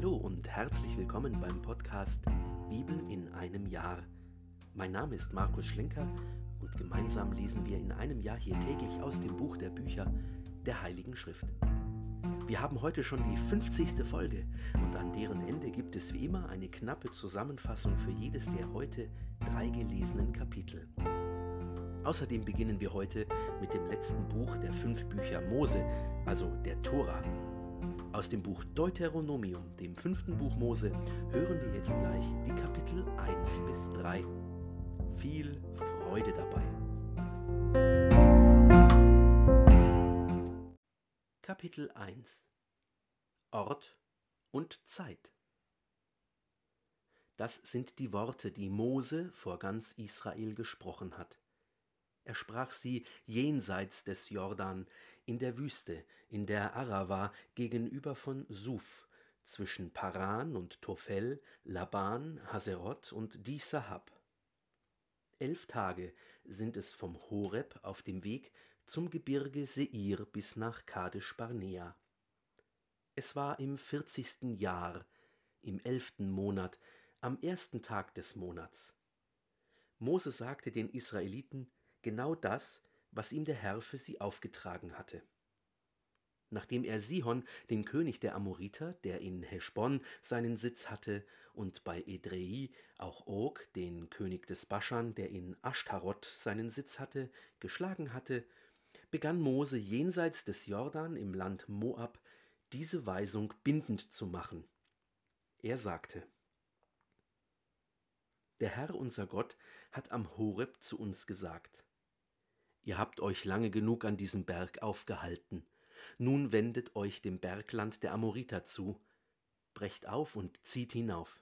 Hallo und herzlich willkommen beim Podcast Bibel in einem Jahr. Mein Name ist Markus Schlenker und gemeinsam lesen wir in einem Jahr hier täglich aus dem Buch der Bücher der Heiligen Schrift. Wir haben heute schon die 50. Folge und an deren Ende gibt es wie immer eine knappe Zusammenfassung für jedes der heute drei gelesenen Kapitel. Außerdem beginnen wir heute mit dem letzten Buch der fünf Bücher Mose, also der Tora. Aus dem Buch Deuteronomium, dem fünften Buch Mose, hören wir jetzt gleich die Kapitel 1 bis 3. Viel Freude dabei. Kapitel 1 Ort und Zeit Das sind die Worte, die Mose vor ganz Israel gesprochen hat. Er sprach sie jenseits des Jordan, in der Wüste, in der Arava gegenüber von Suf, zwischen Paran und Tophel, Laban, Haserot und Disahab. Elf Tage sind es vom Horeb auf dem Weg zum Gebirge Seir bis nach Kadesh Barnea. Es war im vierzigsten Jahr, im elften Monat, am ersten Tag des Monats. Mose sagte den Israeliten, genau das, was ihm der Herr für sie aufgetragen hatte. Nachdem er Sihon, den König der Amoriter, der in Heschbon seinen Sitz hatte, und bei Edrei auch Og, den König des Baschan, der in Ashtaroth seinen Sitz hatte, geschlagen hatte, begann Mose jenseits des Jordan im Land Moab diese Weisung bindend zu machen. Er sagte, Der Herr unser Gott hat am Horeb zu uns gesagt, Ihr habt euch lange genug an diesem Berg aufgehalten. Nun wendet euch dem Bergland der Amoriter zu. Brecht auf und zieht hinauf.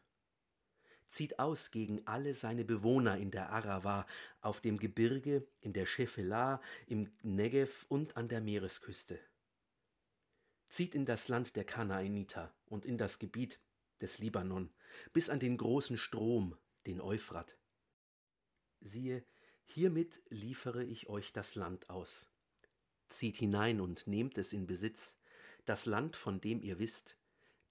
Zieht aus gegen alle seine Bewohner in der Arava, auf dem Gebirge, in der Schefela, im Negev und an der Meeresküste. Zieht in das Land der Kanaaniter und in das Gebiet des Libanon, bis an den großen Strom, den Euphrat. Siehe, Hiermit liefere ich euch das Land aus. Zieht hinein und nehmt es in Besitz, das Land, von dem ihr wisst,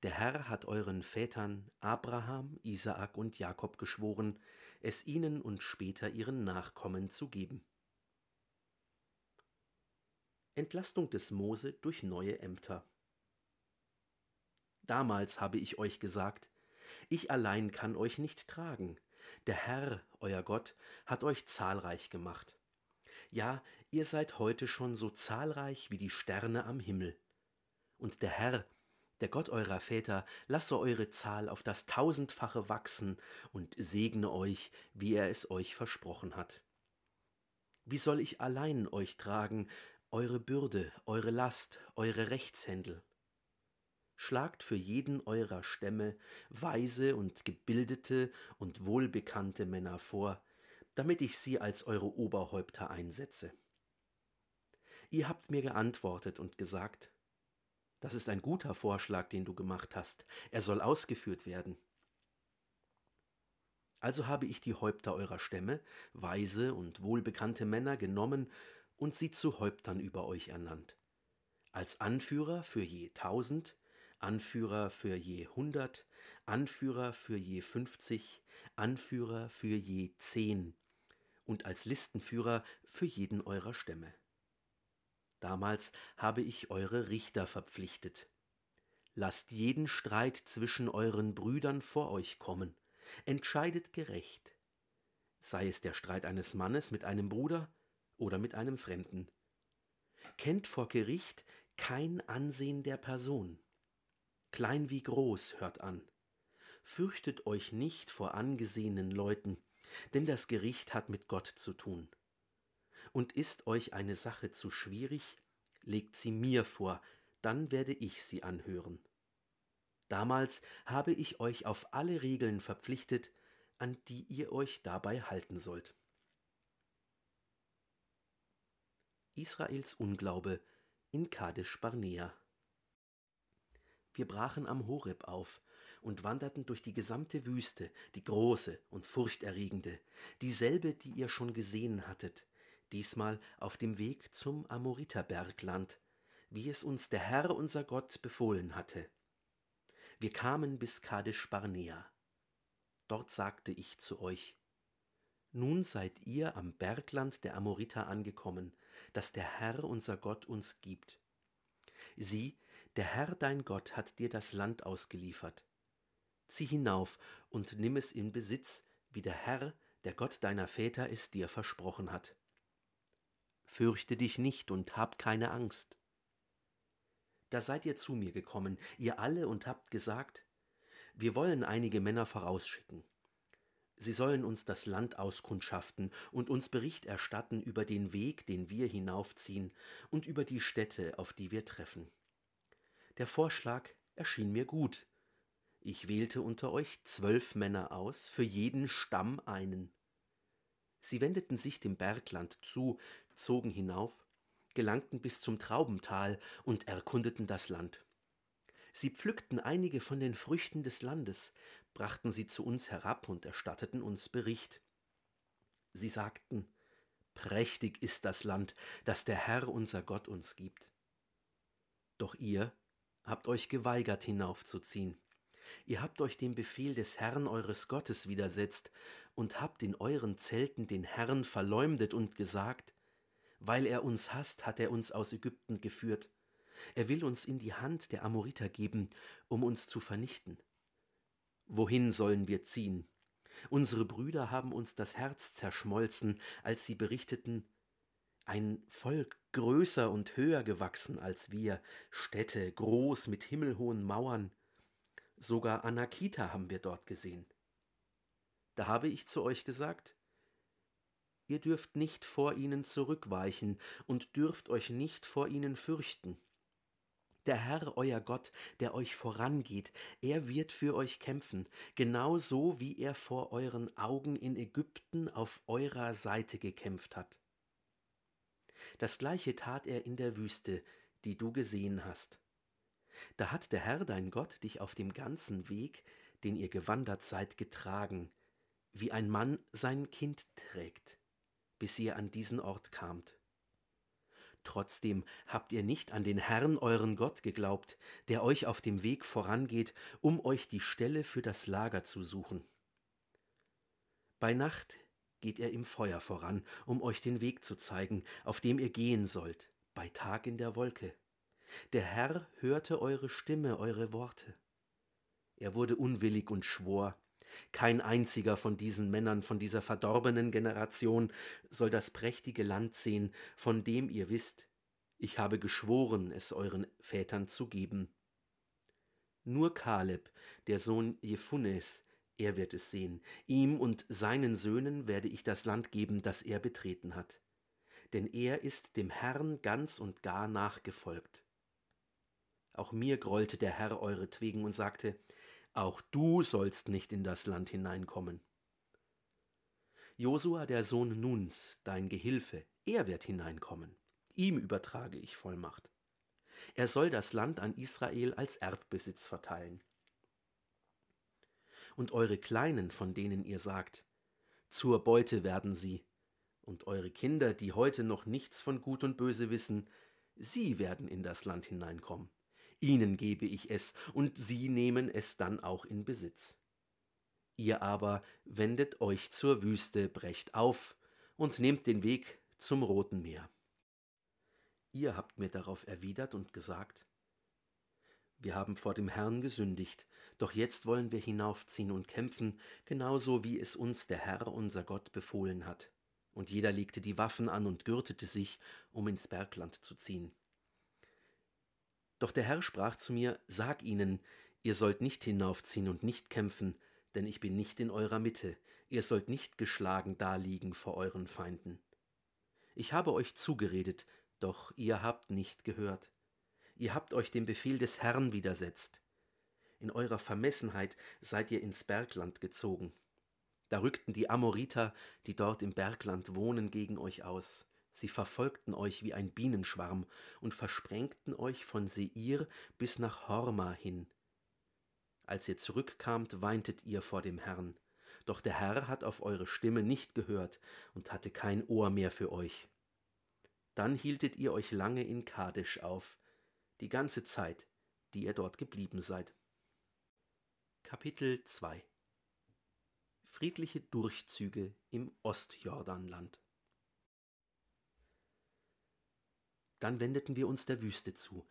der Herr hat euren Vätern Abraham, Isaak und Jakob geschworen, es ihnen und später ihren Nachkommen zu geben. Entlastung des Mose durch neue Ämter. Damals habe ich euch gesagt, ich allein kann euch nicht tragen, der Herr, euer Gott, hat euch zahlreich gemacht. Ja, ihr seid heute schon so zahlreich wie die Sterne am Himmel. Und der Herr, der Gott eurer Väter, lasse eure Zahl auf das tausendfache wachsen und segne euch, wie er es euch versprochen hat. Wie soll ich allein euch tragen, eure Bürde, eure Last, eure Rechtshändel? Schlagt für jeden eurer Stämme weise und gebildete und wohlbekannte Männer vor, damit ich sie als eure Oberhäupter einsetze. Ihr habt mir geantwortet und gesagt, das ist ein guter Vorschlag, den du gemacht hast, er soll ausgeführt werden. Also habe ich die Häupter eurer Stämme, weise und wohlbekannte Männer, genommen und sie zu Häuptern über euch ernannt, als Anführer für je tausend, Anführer für je hundert, Anführer für je fünfzig, Anführer für je zehn und als Listenführer für jeden eurer Stämme. Damals habe ich eure Richter verpflichtet. Lasst jeden Streit zwischen euren Brüdern vor euch kommen, entscheidet gerecht, sei es der Streit eines Mannes mit einem Bruder oder mit einem Fremden. Kennt vor Gericht kein Ansehen der Person klein wie groß, hört an. Fürchtet euch nicht vor angesehenen Leuten, denn das Gericht hat mit Gott zu tun. Und ist euch eine Sache zu schwierig, legt sie mir vor, dann werde ich sie anhören. Damals habe ich euch auf alle Regeln verpflichtet, an die ihr euch dabei halten sollt. Israels Unglaube in Kadesh Barnea wir brachen am Horeb auf und wanderten durch die gesamte Wüste, die große und furchterregende, dieselbe, die ihr schon gesehen hattet, diesmal auf dem Weg zum Amoriterbergland, wie es uns der Herr unser Gott befohlen hatte. Wir kamen bis Kadesh Barnea. Dort sagte ich zu euch, nun seid ihr am Bergland der Amoriter angekommen, das der Herr unser Gott uns gibt. Sieh, der Herr dein Gott hat dir das Land ausgeliefert. Zieh hinauf und nimm es in Besitz, wie der Herr, der Gott deiner Väter es dir versprochen hat. Fürchte dich nicht und hab keine Angst. Da seid ihr zu mir gekommen, ihr alle, und habt gesagt, wir wollen einige Männer vorausschicken. Sie sollen uns das Land auskundschaften und uns Bericht erstatten über den Weg, den wir hinaufziehen, und über die Städte, auf die wir treffen. Der Vorschlag erschien mir gut. Ich wählte unter euch zwölf Männer aus, für jeden Stamm einen. Sie wendeten sich dem Bergland zu, zogen hinauf, gelangten bis zum Traubental und erkundeten das Land. Sie pflückten einige von den Früchten des Landes, brachten sie zu uns herab und erstatteten uns Bericht. Sie sagten, Prächtig ist das Land, das der Herr unser Gott uns gibt. Doch ihr habt euch geweigert hinaufzuziehen. Ihr habt euch dem Befehl des Herrn eures Gottes widersetzt und habt in euren Zelten den Herrn verleumdet und gesagt, weil er uns hasst, hat er uns aus Ägypten geführt. Er will uns in die Hand der Amoriter geben, um uns zu vernichten. Wohin sollen wir ziehen? Unsere Brüder haben uns das Herz zerschmolzen, als sie berichteten, ein Volk größer und höher gewachsen als wir, Städte groß mit himmelhohen Mauern, sogar Anakita haben wir dort gesehen. Da habe ich zu euch gesagt, ihr dürft nicht vor ihnen zurückweichen und dürft euch nicht vor ihnen fürchten. Der Herr, euer Gott, der euch vorangeht, er wird für euch kämpfen, genauso wie er vor euren Augen in Ägypten auf eurer Seite gekämpft hat. Das gleiche tat er in der Wüste, die du gesehen hast. Da hat der Herr dein Gott dich auf dem ganzen Weg, den ihr gewandert seid, getragen, wie ein Mann sein Kind trägt, bis ihr an diesen Ort kamt. Trotzdem habt ihr nicht an den Herrn euren Gott geglaubt, der euch auf dem Weg vorangeht, um euch die Stelle für das Lager zu suchen. Bei Nacht geht er im Feuer voran, um euch den Weg zu zeigen, auf dem ihr gehen sollt, bei Tag in der Wolke. Der Herr hörte eure Stimme, eure Worte. Er wurde unwillig und schwor, kein einziger von diesen Männern von dieser verdorbenen Generation soll das prächtige Land sehen, von dem ihr wisst, ich habe geschworen, es euren Vätern zu geben. Nur Kaleb, der Sohn Jephunes, er wird es sehen. Ihm und seinen Söhnen werde ich das Land geben, das er betreten hat. Denn er ist dem Herrn ganz und gar nachgefolgt. Auch mir grollte der Herr euretwegen und sagte, auch du sollst nicht in das Land hineinkommen. Josua, der Sohn Nuns, dein Gehilfe, er wird hineinkommen. Ihm übertrage ich Vollmacht. Er soll das Land an Israel als Erbbesitz verteilen. Und eure Kleinen, von denen ihr sagt, zur Beute werden sie, und eure Kinder, die heute noch nichts von Gut und Böse wissen, sie werden in das Land hineinkommen ihnen gebe ich es, und sie nehmen es dann auch in Besitz. Ihr aber wendet euch zur Wüste, brecht auf und nehmt den Weg zum Roten Meer. Ihr habt mir darauf erwidert und gesagt, wir haben vor dem Herrn gesündigt, doch jetzt wollen wir hinaufziehen und kämpfen, genauso wie es uns der Herr unser Gott befohlen hat. Und jeder legte die Waffen an und gürtete sich, um ins Bergland zu ziehen. Doch der Herr sprach zu mir, Sag ihnen, ihr sollt nicht hinaufziehen und nicht kämpfen, denn ich bin nicht in eurer Mitte, ihr sollt nicht geschlagen daliegen vor euren Feinden. Ich habe euch zugeredet, doch ihr habt nicht gehört. Ihr habt euch dem Befehl des Herrn widersetzt. In eurer Vermessenheit seid ihr ins Bergland gezogen. Da rückten die Amoriter, die dort im Bergland wohnen, gegen euch aus. Sie verfolgten euch wie ein Bienenschwarm und versprengten euch von Seir bis nach Horma hin. Als ihr zurückkamt, weintet ihr vor dem Herrn. Doch der Herr hat auf eure Stimme nicht gehört und hatte kein Ohr mehr für euch. Dann hieltet ihr euch lange in Kadesh auf, die ganze Zeit, die ihr dort geblieben seid. Kapitel 2 Friedliche Durchzüge im Ostjordanland Dann wendeten wir uns der Wüste zu,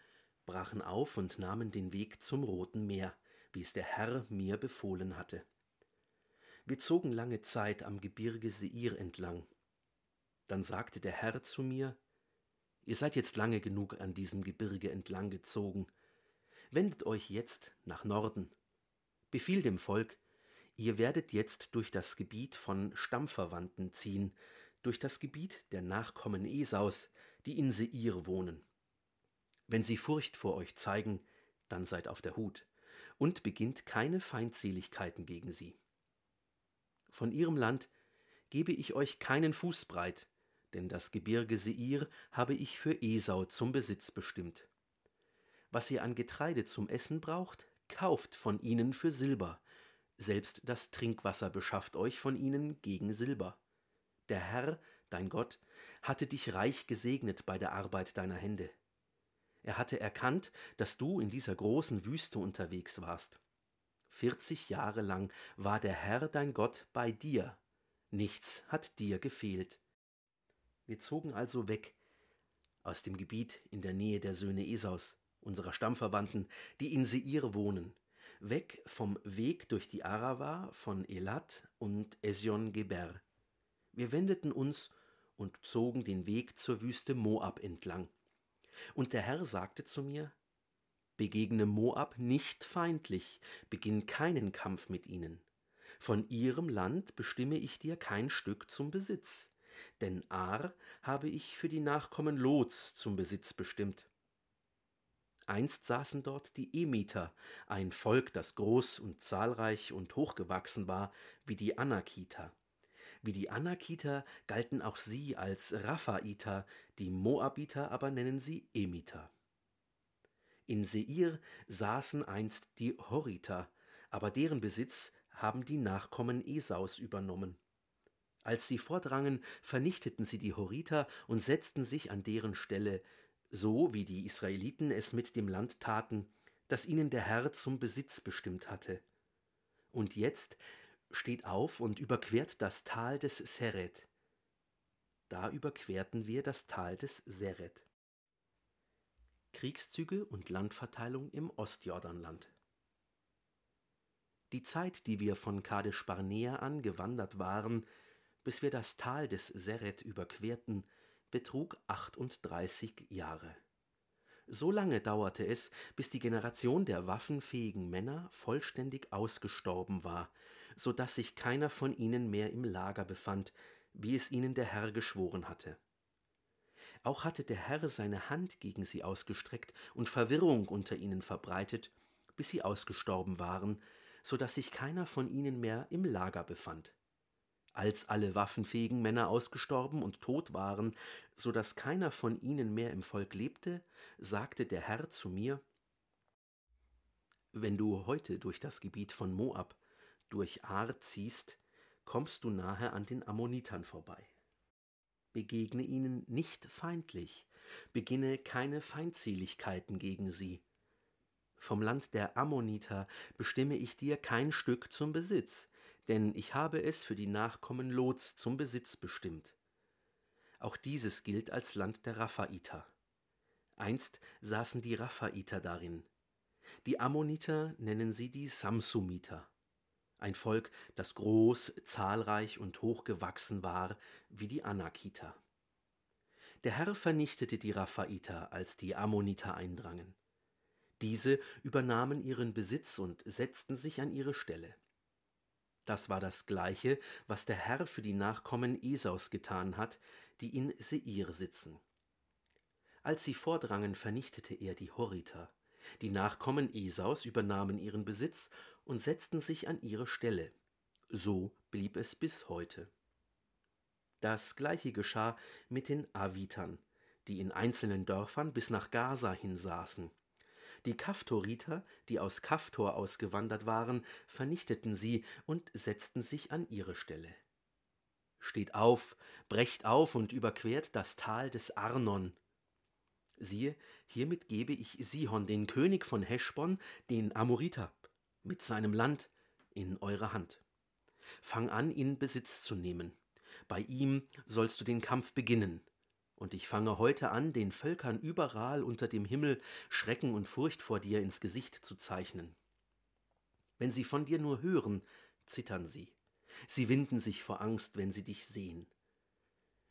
brachen auf und nahmen den Weg zum Roten Meer, wie es der Herr mir befohlen hatte. Wir zogen lange Zeit am Gebirge Seir entlang. Dann sagte der Herr zu mir, Ihr seid jetzt lange genug an diesem Gebirge entlang gezogen. Wendet euch jetzt nach Norden. Befiehl dem Volk, ihr werdet jetzt durch das Gebiet von Stammverwandten ziehen, durch das Gebiet der Nachkommen Esaus, die in Seir wohnen. Wenn sie Furcht vor euch zeigen, dann seid auf der Hut und beginnt keine Feindseligkeiten gegen sie. Von ihrem Land gebe ich euch keinen Fußbreit, denn das Gebirge Seir habe ich für Esau zum Besitz bestimmt. Was ihr an Getreide zum Essen braucht, kauft von ihnen für Silber, selbst das Trinkwasser beschafft euch von ihnen gegen Silber. Der Herr, dein Gott, hatte dich reich gesegnet bei der Arbeit deiner Hände. Er hatte erkannt, dass du in dieser großen Wüste unterwegs warst. Vierzig Jahre lang war der Herr dein Gott bei dir, nichts hat dir gefehlt. Wir zogen also weg aus dem Gebiet in der Nähe der Söhne Esaus, unserer Stammverwandten, die in Seir wohnen, weg vom Weg durch die Arava von Elat und Esion Geber. Wir wendeten uns und zogen den Weg zur Wüste Moab entlang. Und der Herr sagte zu mir, Begegne Moab nicht feindlich, beginn keinen Kampf mit ihnen. Von ihrem Land bestimme ich dir kein Stück zum Besitz, denn Ar habe ich für die Nachkommen Lots zum Besitz bestimmt. Einst saßen dort die Emiter, ein Volk, das groß und zahlreich und hochgewachsen war, wie die Anakiter. Wie die Anakiter galten auch sie als Raphaiter, die Moabiter aber nennen sie Emiter. In Seir saßen einst die Horiter, aber deren Besitz haben die Nachkommen Esaus übernommen. Als sie vordrangen, vernichteten sie die Horiter und setzten sich an deren Stelle, so wie die Israeliten es mit dem Land taten, das ihnen der Herr zum Besitz bestimmt hatte. Und jetzt steht auf und überquert das Tal des Seret. Da überquerten wir das Tal des Seret. Kriegszüge und Landverteilung im Ostjordanland. Die Zeit, die wir von Kadesh Barnea an gewandert waren, bis wir das Tal des Seret überquerten, betrug 38 Jahre. So lange dauerte es, bis die Generation der waffenfähigen Männer vollständig ausgestorben war, so dass sich keiner von ihnen mehr im Lager befand, wie es ihnen der Herr geschworen hatte. Auch hatte der Herr seine Hand gegen sie ausgestreckt und Verwirrung unter ihnen verbreitet, bis sie ausgestorben waren, so dass sich keiner von ihnen mehr im Lager befand. Als alle waffenfähigen Männer ausgestorben und tot waren, so dass keiner von ihnen mehr im Volk lebte, sagte der Herr zu mir, Wenn du heute durch das Gebiet von Moab durch Ar ziehst, kommst du nahe an den Ammonitern vorbei. Begegne ihnen nicht feindlich, beginne keine Feindseligkeiten gegen sie. Vom Land der Ammoniter bestimme ich dir kein Stück zum Besitz, denn ich habe es für die Nachkommen Lots zum Besitz bestimmt. Auch dieses gilt als Land der Raphaiter. Einst saßen die Raphaiter darin. Die Ammoniter nennen sie die Samsumiter ein Volk, das groß, zahlreich und hochgewachsen war wie die Anakiter. Der Herr vernichtete die Raphaiter, als die Ammoniter eindrangen. Diese übernahmen ihren Besitz und setzten sich an ihre Stelle. Das war das Gleiche, was der Herr für die Nachkommen Esaus getan hat, die in Seir sitzen. Als sie vordrangen, vernichtete er die Horiter. Die Nachkommen Esaus übernahmen ihren Besitz und setzten sich an ihre Stelle. So blieb es bis heute. Das gleiche geschah mit den Avitern, die in einzelnen Dörfern bis nach Gaza hin saßen. Die Kaftoriter, die aus Kaftor ausgewandert waren, vernichteten sie und setzten sich an ihre Stelle. Steht auf, brecht auf und überquert das Tal des Arnon. Siehe, hiermit gebe ich Sihon, den König von Heschbon, den Amoriter, mit seinem Land in eure Hand. Fang an, in Besitz zu nehmen. Bei ihm sollst du den Kampf beginnen. Und ich fange heute an, den Völkern überall unter dem Himmel Schrecken und Furcht vor dir ins Gesicht zu zeichnen. Wenn sie von dir nur hören, zittern sie. Sie winden sich vor Angst, wenn sie dich sehen.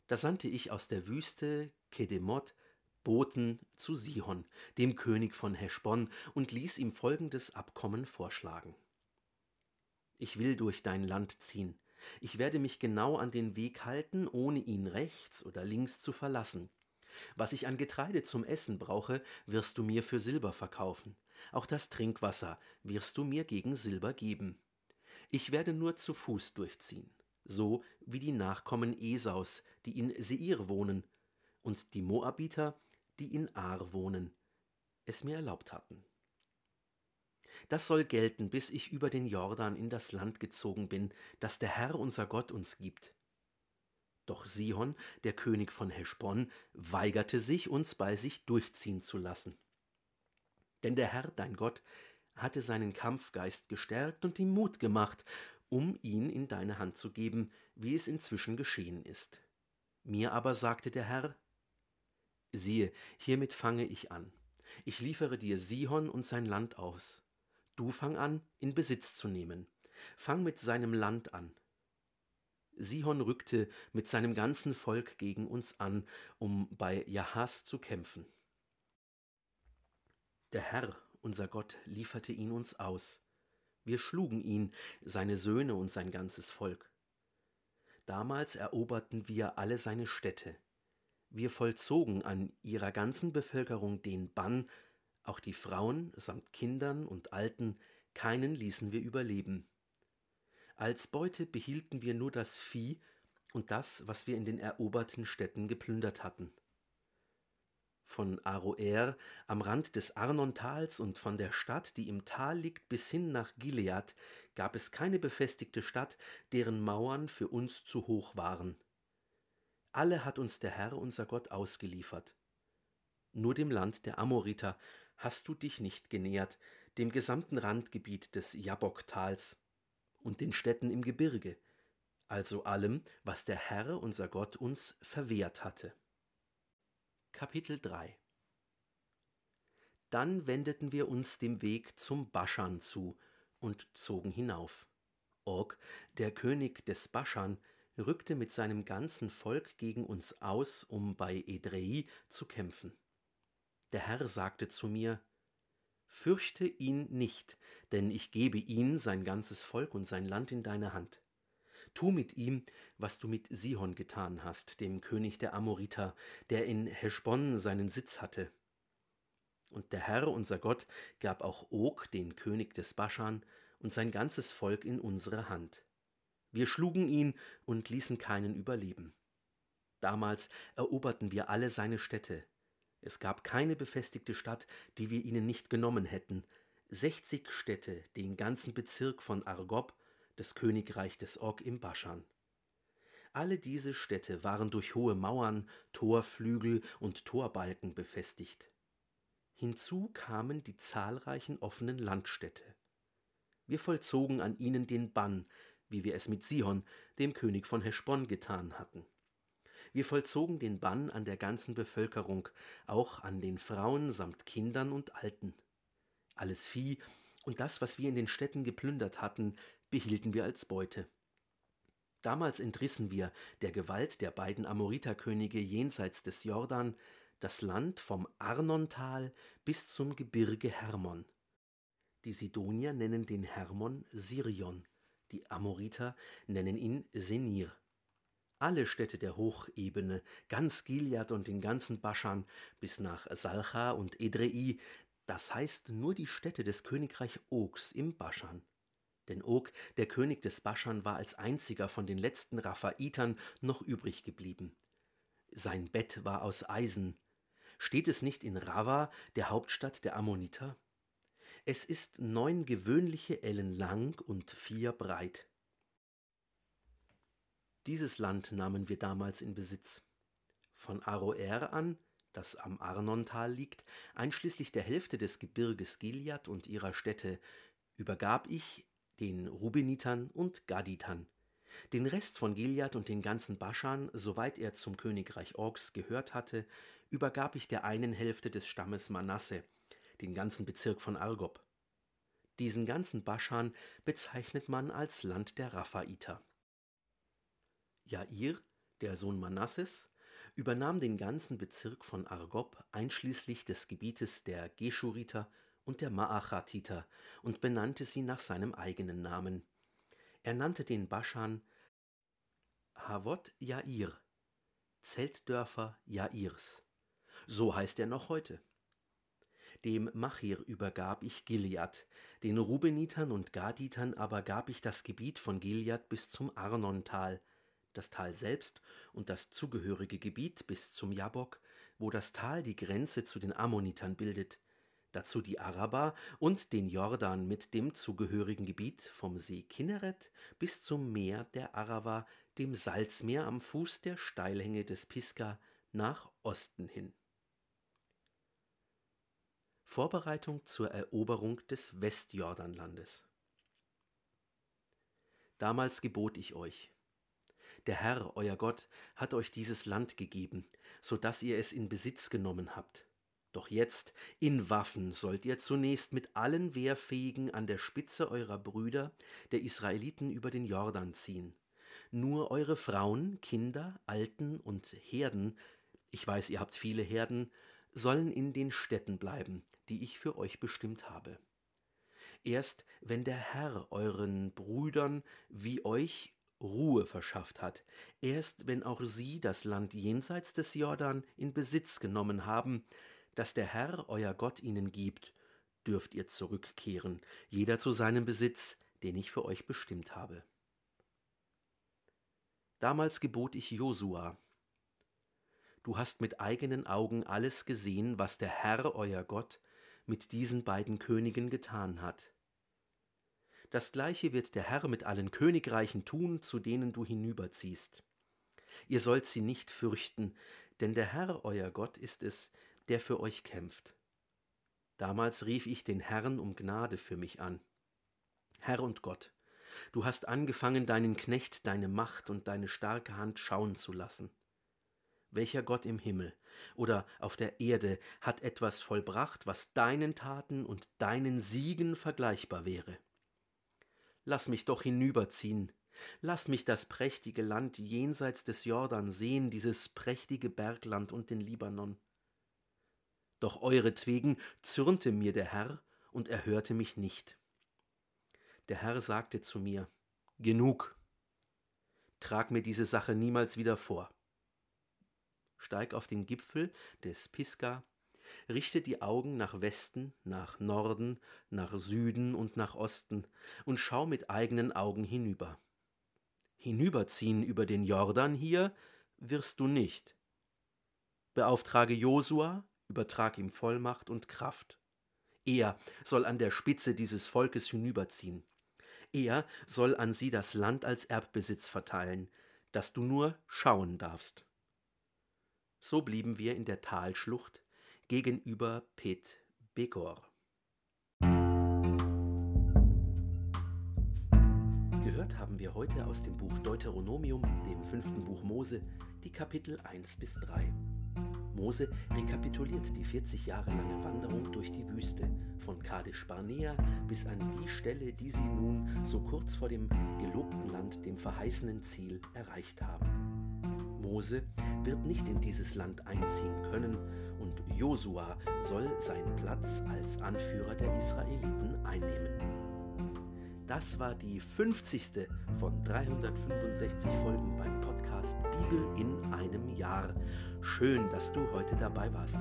Da sandte ich aus der Wüste Kedemot Boten zu Sihon, dem König von Heschbon, und ließ ihm folgendes Abkommen vorschlagen. Ich will durch dein Land ziehen. Ich werde mich genau an den Weg halten, ohne ihn rechts oder links zu verlassen. Was ich an Getreide zum Essen brauche, wirst du mir für Silber verkaufen. Auch das Trinkwasser wirst du mir gegen Silber geben. Ich werde nur zu Fuß durchziehen, so wie die Nachkommen Esaus, die in Seir wohnen, und die Moabiter, die in Ar wohnen, es mir erlaubt hatten. Das soll gelten, bis ich über den Jordan in das Land gezogen bin, das der Herr unser Gott uns gibt. Doch Sihon, der König von Heschbon, weigerte sich, uns bei sich durchziehen zu lassen. Denn der Herr, dein Gott, hatte seinen Kampfgeist gestärkt und ihm Mut gemacht, um ihn in deine Hand zu geben, wie es inzwischen geschehen ist. Mir aber sagte der Herr, siehe, hiermit fange ich an. Ich liefere dir Sihon und sein Land aus. Du fang an, in Besitz zu nehmen. Fang mit seinem Land an. Sihon rückte mit seinem ganzen Volk gegen uns an, um bei Jahas zu kämpfen. Der Herr, unser Gott, lieferte ihn uns aus. Wir schlugen ihn, seine Söhne und sein ganzes Volk. Damals eroberten wir alle seine Städte. Wir vollzogen an ihrer ganzen Bevölkerung den Bann, auch die Frauen samt Kindern und Alten, keinen ließen wir überleben. Als Beute behielten wir nur das Vieh und das, was wir in den eroberten Städten geplündert hatten. Von Aroer am Rand des Arnontals und von der Stadt, die im Tal liegt, bis hin nach Gilead, gab es keine befestigte Stadt, deren Mauern für uns zu hoch waren. Alle hat uns der Herr unser Gott ausgeliefert. Nur dem Land der Amoriter hast du dich nicht genähert, dem gesamten Randgebiet des Jabboktals und den Städten im Gebirge, also allem, was der Herr unser Gott uns verwehrt hatte. Kapitel 3 Dann wendeten wir uns dem Weg zum Baschan zu und zogen hinauf. Og, der König des Baschan, rückte mit seinem ganzen Volk gegen uns aus, um bei Edrei zu kämpfen. Der Herr sagte zu mir, Fürchte ihn nicht, denn ich gebe ihn, sein ganzes Volk und sein Land in deine Hand. Tu mit ihm, was du mit Sihon getan hast, dem König der Amoriter, der in Heschbon seinen Sitz hatte. Und der Herr, unser Gott, gab auch Og, den König des Baschan, und sein ganzes Volk in unsere Hand. Wir schlugen ihn und ließen keinen überleben. Damals eroberten wir alle seine Städte, es gab keine befestigte Stadt, die wir ihnen nicht genommen hätten. Sechzig Städte, den ganzen Bezirk von Argob, das Königreich des Og im Baschan. Alle diese Städte waren durch hohe Mauern, Torflügel und Torbalken befestigt. Hinzu kamen die zahlreichen offenen Landstädte. Wir vollzogen an ihnen den Bann, wie wir es mit Sihon, dem König von Heschbon, getan hatten. Wir vollzogen den Bann an der ganzen Bevölkerung, auch an den Frauen samt Kindern und Alten. Alles Vieh und das, was wir in den Städten geplündert hatten, behielten wir als Beute. Damals entrissen wir der Gewalt der beiden Amoriterkönige jenseits des Jordan das Land vom Arnontal bis zum Gebirge Hermon. Die Sidonier nennen den Hermon Sirion, die Amoriter nennen ihn Senir. Alle Städte der Hochebene, ganz Gilead und den ganzen Baschan bis nach Salcha und Edrei, das heißt nur die Städte des Königreich Ogs im Baschan. Denn Og, der König des Baschan, war als einziger von den letzten Raphaitern noch übrig geblieben. Sein Bett war aus Eisen. Steht es nicht in Rava, der Hauptstadt der Ammoniter? Es ist neun gewöhnliche Ellen lang und vier breit. Dieses Land nahmen wir damals in Besitz. Von Aroer an, das am Arnontal liegt, einschließlich der Hälfte des Gebirges Gilead und ihrer Städte, übergab ich den Rubenitern und Gaditern. Den Rest von Gilead und den ganzen Baschan, soweit er zum Königreich Orks gehört hatte, übergab ich der einen Hälfte des Stammes Manasse, den ganzen Bezirk von Argob. Diesen ganzen Baschan bezeichnet man als Land der Raphaiter. Jair, der Sohn Manasses, übernahm den ganzen Bezirk von Argob einschließlich des Gebietes der Geschuriter und der Maachatiter und benannte sie nach seinem eigenen Namen. Er nannte den Baschan Havot Jair, Zeltdörfer Jairs. So heißt er noch heute. Dem Machir übergab ich Gilead, den Rubenitern und Gaditern aber gab ich das Gebiet von Gilead bis zum Arnontal, das Tal selbst und das zugehörige Gebiet bis zum Jabok, wo das Tal die Grenze zu den Ammonitern bildet, dazu die Araber und den Jordan mit dem zugehörigen Gebiet vom See Kinneret bis zum Meer der Arava, dem Salzmeer am Fuß der Steilhänge des Pisgah nach Osten hin. Vorbereitung zur Eroberung des Westjordanlandes. Damals gebot ich euch, der Herr, euer Gott, hat euch dieses Land gegeben, so dass ihr es in Besitz genommen habt. Doch jetzt, in Waffen, sollt ihr zunächst mit allen Wehrfähigen an der Spitze eurer Brüder, der Israeliten, über den Jordan ziehen. Nur eure Frauen, Kinder, Alten und Herden, ich weiß, ihr habt viele Herden, sollen in den Städten bleiben, die ich für euch bestimmt habe. Erst wenn der Herr euren Brüdern wie euch Ruhe verschafft hat, erst wenn auch sie das Land jenseits des Jordan in Besitz genommen haben, das der Herr euer Gott ihnen gibt, dürft ihr zurückkehren, jeder zu seinem Besitz, den ich für euch bestimmt habe. Damals gebot ich Josua, Du hast mit eigenen Augen alles gesehen, was der Herr euer Gott mit diesen beiden Königen getan hat. Das gleiche wird der Herr mit allen Königreichen tun, zu denen du hinüberziehst. Ihr sollt sie nicht fürchten, denn der Herr euer Gott ist es, der für euch kämpft. Damals rief ich den Herrn um Gnade für mich an. Herr und Gott, du hast angefangen, deinen Knecht deine Macht und deine starke Hand schauen zu lassen. Welcher Gott im Himmel oder auf der Erde hat etwas vollbracht, was deinen Taten und deinen Siegen vergleichbar wäre? Lass mich doch hinüberziehen. Lass mich das prächtige Land jenseits des Jordan sehen, dieses prächtige Bergland und den Libanon. Doch euretwegen zürnte mir der Herr und er hörte mich nicht. Der Herr sagte zu mir, Genug, trag mir diese Sache niemals wieder vor. Steig auf den Gipfel des Pisgah richte die Augen nach Westen, nach Norden, nach Süden und nach Osten und schau mit eigenen Augen hinüber. Hinüberziehen über den Jordan hier wirst du nicht. Beauftrage Josua, übertrag ihm Vollmacht und Kraft. Er soll an der Spitze dieses Volkes hinüberziehen. Er soll an sie das Land als Erbbesitz verteilen, das du nur schauen darfst. So blieben wir in der Talschlucht gegenüber Pet Begor. Gehört haben wir heute aus dem Buch Deuteronomium, dem fünften Buch Mose, die Kapitel 1 bis 3. Mose rekapituliert die 40 Jahre lange Wanderung durch die Wüste, von Kadesh Barnea bis an die Stelle, die sie nun so kurz vor dem gelobten Land, dem verheißenen Ziel, erreicht haben. Mose wird nicht in dieses Land einziehen können Josua soll seinen Platz als Anführer der Israeliten einnehmen. Das war die 50. von 365 Folgen beim Podcast Bibel in einem Jahr. Schön, dass du heute dabei warst.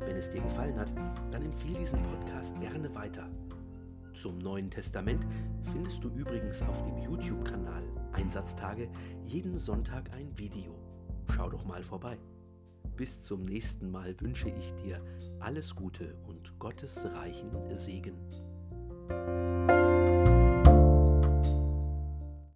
Wenn es dir gefallen hat, dann empfehle diesen Podcast gerne weiter. Zum Neuen Testament findest du übrigens auf dem YouTube-Kanal Einsatztage jeden Sonntag ein Video. Schau doch mal vorbei. Bis zum nächsten Mal wünsche ich dir alles Gute und Gottes reichen Segen.